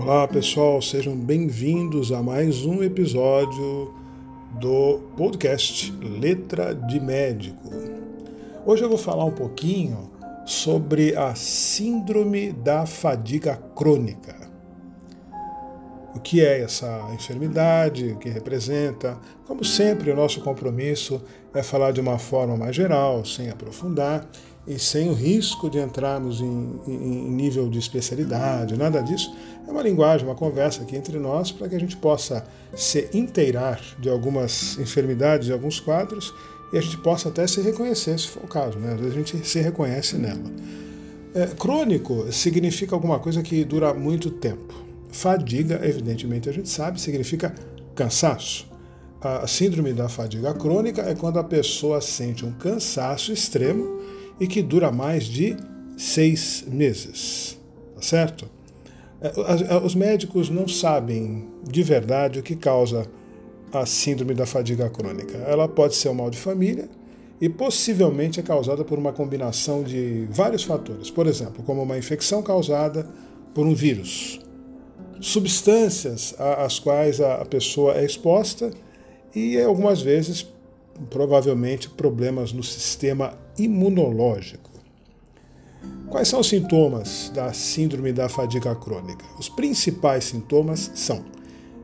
Olá pessoal, sejam bem-vindos a mais um episódio do podcast Letra de Médico. Hoje eu vou falar um pouquinho sobre a Síndrome da Fadiga Crônica. O que é essa enfermidade, o que representa. Como sempre, o nosso compromisso é falar de uma forma mais geral, sem aprofundar e sem o risco de entrarmos em, em, nível de especialidade, nada disso. É uma linguagem, uma conversa aqui entre nós para que a gente possa se inteirar de algumas enfermidades, de alguns quadros e a gente possa até se reconhecer, se for o caso. Né? Às vezes a gente se reconhece nela. É, crônico significa alguma coisa que dura muito tempo. Fadiga, evidentemente, a gente sabe, significa cansaço. A síndrome da fadiga crônica é quando a pessoa sente um cansaço extremo e que dura mais de seis meses. Tá certo? É, os médicos não sabem de verdade o que causa a síndrome da fadiga crônica. Ela pode ser um mal de família e possivelmente é causada por uma combinação de vários fatores. Por exemplo, como uma infecção causada por um vírus, substâncias às quais a pessoa é exposta e algumas vezes, provavelmente, problemas no sistema imunológico. Quais são os sintomas da síndrome da fadiga crônica? Os principais sintomas são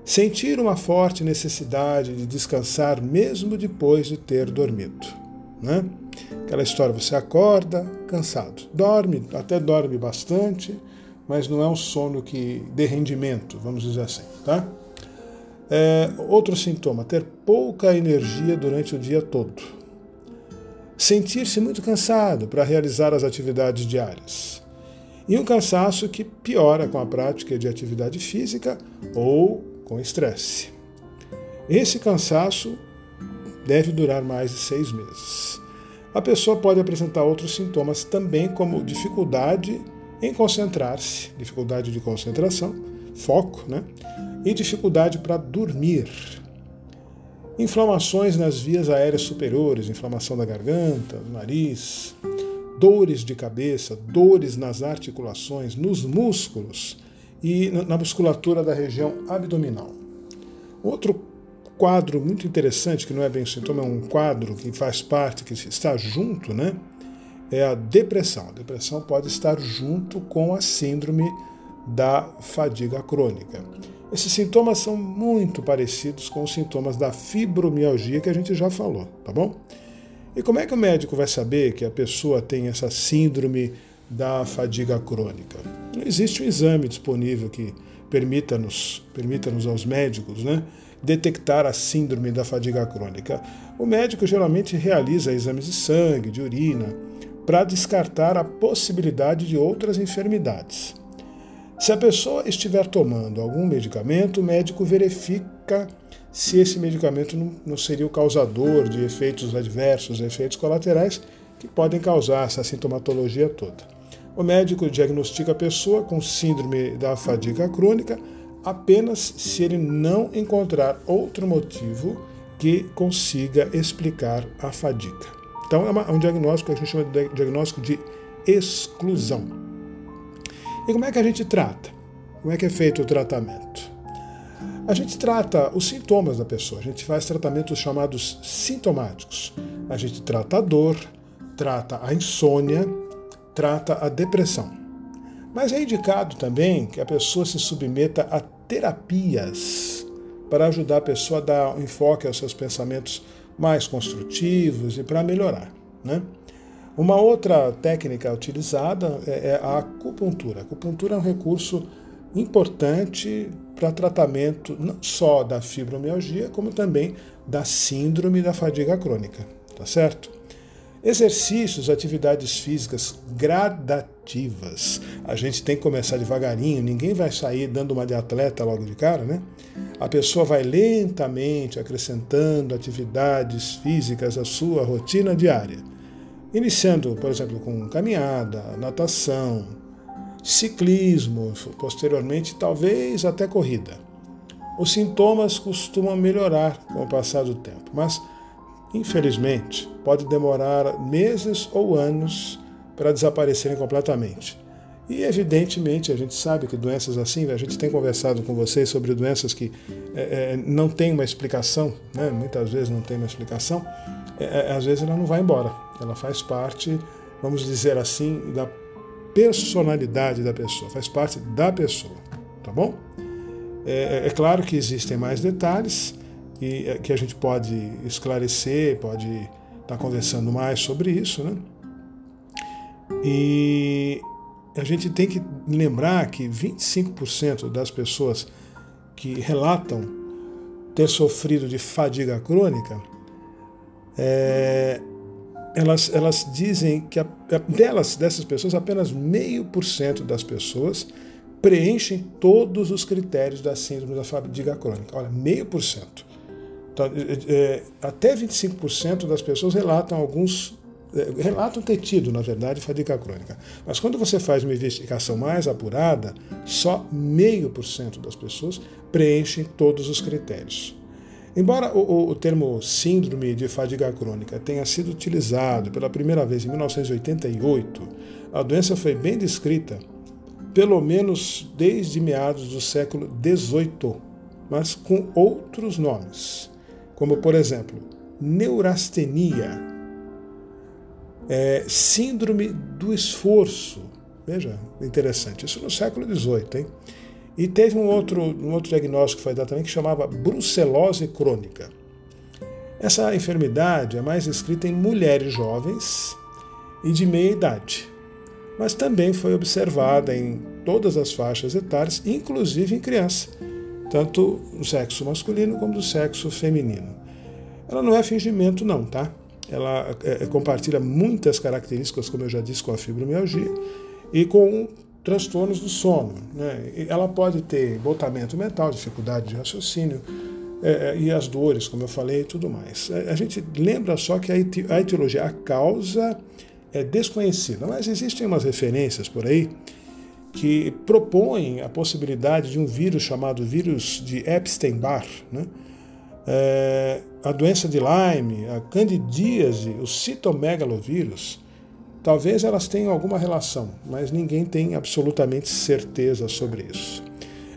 sentir uma forte necessidade de descansar mesmo depois de ter dormido. Né? Aquela história, você acorda cansado, dorme, até dorme bastante, mas não é um sono que dê rendimento, vamos dizer assim, tá? É, outro sintoma, ter pouca energia durante o dia todo. Sentir-se muito cansado para realizar as atividades diárias. E um cansaço que piora com a prática de atividade física ou com estresse. Esse cansaço deve durar mais de seis meses. A pessoa pode apresentar outros sintomas também, como dificuldade em concentrar-se, dificuldade de concentração, foco, né? E dificuldade para dormir. Inflamações nas vias aéreas superiores, inflamação da garganta, do nariz, dores de cabeça, dores nas articulações, nos músculos e na musculatura da região abdominal. Outro quadro muito interessante, que não é bem um sintoma, é um quadro que faz parte, que está junto, né? é a depressão. A depressão pode estar junto com a síndrome da fadiga crônica. Esses sintomas são muito parecidos com os sintomas da fibromialgia que a gente já falou, tá bom? E como é que o médico vai saber que a pessoa tem essa síndrome da fadiga crônica? Não existe um exame disponível que permita-nos, permita-nos aos médicos, né, detectar a síndrome da fadiga crônica. O médico geralmente realiza exames de sangue, de urina, para descartar a possibilidade de outras enfermidades. Se a pessoa estiver tomando algum medicamento, o médico verifica se esse medicamento não seria o causador de efeitos adversos, efeitos colaterais que podem causar essa sintomatologia toda. O médico diagnostica a pessoa com síndrome da fadiga crônica apenas se ele não encontrar outro motivo que consiga explicar a fadiga. Então é, é um diagnóstico que a gente chama de diagnóstico de exclusão. E como é que a gente trata? Como é que é feito o tratamento? A gente trata os sintomas da pessoa, a gente faz tratamentos chamados sintomáticos. A gente trata a dor, trata a insônia, trata a depressão. Mas é indicado também que a pessoa se submeta a terapias para ajudar a pessoa a dar um enfoque aos seus pensamentos mais construtivos e para melhorar. Né? Uma outra técnica utilizada é, é a acupuntura. A acupuntura é um recurso importante para tratamento não só da fibromialgia, como também da síndrome da fadiga crônica, tá certo? Exercícios, atividades físicas gradativas. A gente tem que começar devagarinho, ninguém vai sair dando uma de atleta logo de cara, né? A pessoa vai lentamente acrescentando atividades físicas à sua rotina diária. Iniciando, por exemplo, com caminhada, natação, ciclismo, posteriormente, talvez até corrida. Os sintomas costumam melhorar com o passar do tempo, mas infelizmente, pode demorar meses ou anos para desaparecerem completamente. E, evidentemente, a gente sabe que doenças assim, a gente tem conversado com vocês sobre doenças que é, é, não tem uma explicação, né? muitas vezes não tem uma explicação, é, é, às vezes ela não vai embora. Ela faz parte, vamos dizer assim, da personalidade da pessoa, faz parte da pessoa, tá bom? É, é, é claro que existem mais detalhes e que a gente pode esclarecer, pode estar conversando mais sobre isso, né? E a gente tem que lembrar que 25% das pessoas que relatam ter sofrido de fadiga crônica, é, elas, elas dizem que a, delas, dessas pessoas, apenas meio por cento das pessoas preenchem todos os critérios da síndrome da fadiga crônica. Olha, meio por cento. Então, é, é até 25% das pessoas relatam alguns relatam ter tido, na verdade, fadiga crônica. Mas quando você faz uma investigação mais apurada, só meio por cento das pessoas preenchem todos os critérios. Embora o, o, termo síndrome de fadiga crônica tenha sido utilizado pela primeira vez em 1988, a doença foi bem descrita, pelo menos desde meados do século XVIII, mas com outros nomes, como por exemplo, neurastenia, é, síndrome do esforço. Veja, interessante. Isso no século XVIII, hein? E teve um outro, um outro diagnóstico que foi dado também que chamava brucelose crônica. Essa enfermidade é mais descrita em mulheres jovens e de meia idade, mas também foi observada em todas as faixas etárias, inclusive em criança, tanto do sexo masculino como do sexo feminino. Ela não é fingimento, não, tá? Ela é, é, compartilha muitas características, como eu já disse, com a fibromialgia e com transtornos do sono. Né? Ela pode ter botamento mental, dificuldade de raciocínio é, é, e as dores, como eu falei, e tudo mais. É, a gente lembra só que a etiologia, a causa é desconhecida, mas existem umas referências por aí que propõem a possibilidade de um vírus chamado vírus de Epstein-Barr, né? é, a doença de Lyme, a candidíase, o citomegalovírus, talvez elas tenham alguma relação, mas ninguém tem absolutamente certeza sobre isso.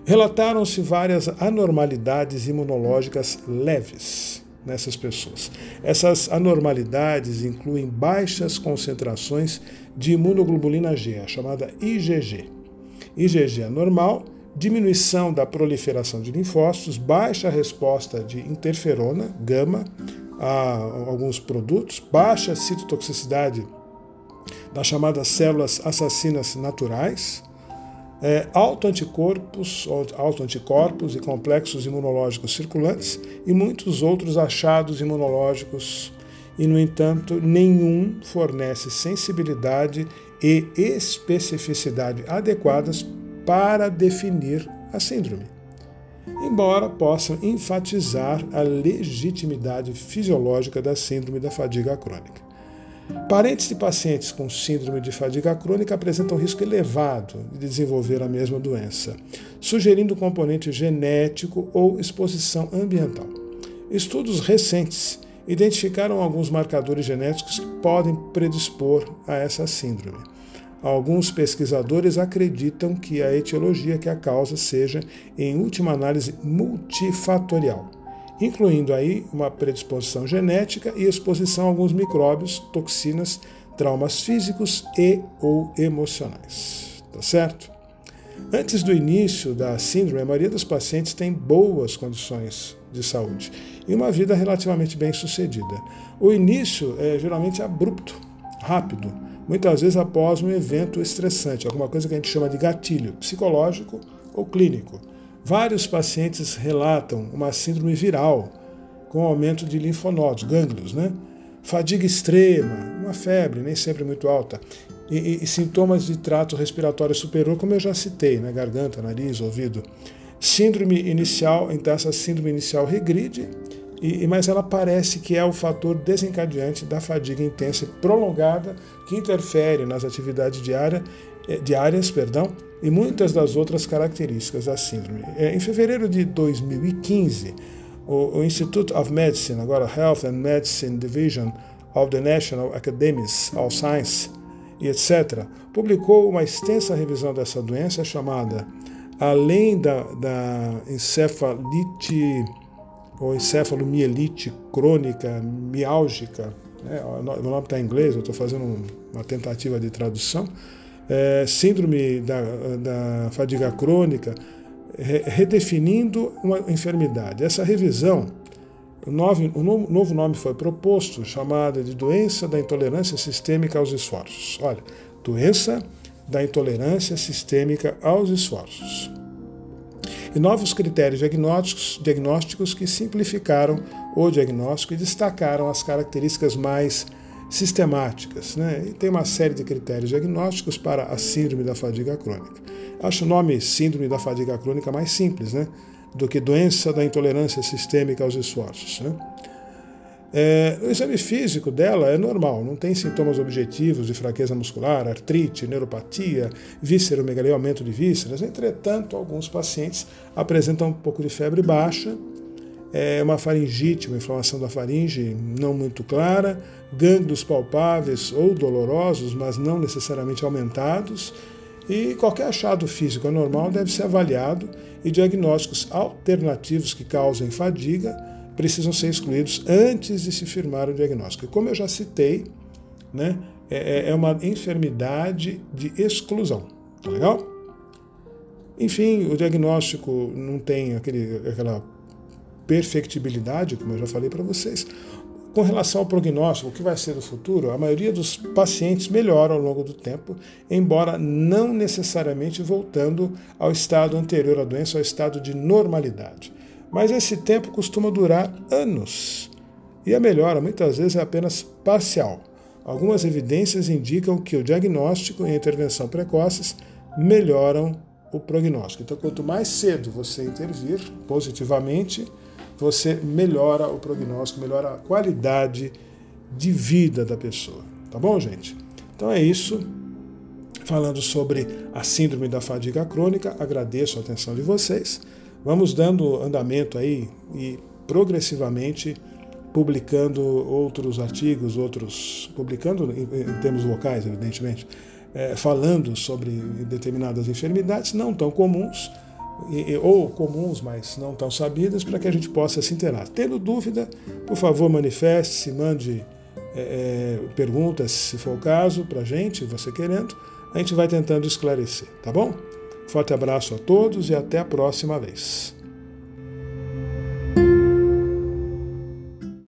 Relataram-se várias anormalidades imunológicas leves nessas pessoas. Essas anormalidades incluem baixas concentrações de imunoglobulina G, a chamada IgG. IgG é normal diminuição da proliferação de linfócitos, baixa resposta de interferona, gama, a alguns produtos, baixa citotoxicidade das chamadas células assassinas naturais, é, autoanticorpos, autoanticorpos e complexos imunológicos circulantes e muitos outros achados imunológicos e, no entanto, nenhum fornece sensibilidade e especificidade adequadas para definir a síndrome, embora possam enfatizar a legitimidade fisiológica da síndrome da fadiga crônica. Parentes de pacientes com síndrome de fadiga crônica apresentam risco elevado de desenvolver a mesma doença, sugerindo componente genético ou exposição ambiental. Estudos recentes identificaram alguns marcadores genéticos que podem predispor a essa síndrome. Alguns pesquisadores acreditam que a etiologia que a causa seja, em última análise, multifatorial, incluindo aí uma predisposição genética e exposição a alguns micróbios, toxinas, traumas físicos e ou emocionais. Tá certo? Antes do início da síndrome, a maioria dos pacientes tem boas condições de saúde e uma vida relativamente bem sucedida. O início é geralmente abrupto, rápido muitas vezes após um evento estressante, alguma coisa que a gente chama de gatilho psicológico ou clínico. Vários pacientes relatam uma síndrome viral, com aumento de linfonodos, gânglios, né? fadiga extrema, uma febre, nem sempre muito alta, e, e, e sintomas de trato respiratório superior, como eu já citei, né? garganta, nariz, ouvido. Síndrome inicial, então essa síndrome inicial regride e, mas ela parece que é o fator desencadeante da fadiga intensa e prolongada que interfere nas atividades diária, eh, diárias perdão, e muitas das outras características da síndrome. É, em fevereiro de 2015, o, o Institute of Medicine, agora Health and Medicine Division of the National Academies of Science, e etc., publicou uma extensa revisão dessa doença chamada Além da, da encefalite ou encefalomielite crônica miálgica, né? o nome está em inglês, eu estou fazendo uma tentativa de tradução, é, síndrome da, da fadiga crônica, redefinindo uma enfermidade. Essa revisão, o novo, o novo nome foi proposto, chamada de doença da intolerância sistêmica aos esforços. Olha, doença da intolerância sistêmica aos esforços. E novos critérios diagnósticos, diagnósticos que simplificaram o diagnóstico e destacaram as características mais sistemáticas. Né? E tem uma série de critérios diagnósticos para a síndrome da fadiga crônica. Acho o nome síndrome da fadiga crônica mais simples né? do que doença da intolerância sistêmica aos esforços. Né? É, o exame físico dela é normal, não tem sintomas objetivos de fraqueza muscular, artrite, neuropatia, vísceromegalia, aumento de vísceras. Entretanto, alguns pacientes apresentam um pouco de febre baixa, é uma faringite, uma inflamação da faringe não muito clara, gânglios palpáveis ou dolorosos, mas não necessariamente aumentados, e qualquer achado físico anormal deve ser avaliado e diagnósticos alternativos que causem fadiga precisam ser excluídos antes de se firmar o diagnóstico. E como eu já citei, né, é, é, é uma enfermidade de exclusão. Tá legal? Enfim, o diagnóstico não tem aquele, aquela perfectibilidade, como eu já falei para vocês. Com relação ao prognóstico, o que vai ser do futuro, a maioria dos pacientes melhora ao longo do tempo, embora não necessariamente voltando ao estado anterior à doença, ao estado de normalidade. Mas esse tempo costuma durar anos. E a melhora muitas vezes é apenas parcial. Algumas evidências indicam que o diagnóstico e a intervenção precoces melhoram o prognóstico. Então, quanto mais cedo você intervir positivamente, você melhora o prognóstico, melhora a qualidade de vida da pessoa. Tá bom, gente? Então é isso. Falando sobre a síndrome da fadiga crônica, agradeço a atenção de vocês. Vamos dando andamento aí e progressivamente publicando outros artigos, outros publicando em, termos locais, evidentemente, é, falando sobre determinadas enfermidades não tão comuns ou comuns, mas não tão sabidas, para que a gente possa se inteirar. Tendo dúvida, por favor, manifeste-se, mande é, é, perguntas, se for o caso, para a gente, você querendo, a gente vai tentando esclarecer, tá bom? Forte abraço a todos e até a próxima vez.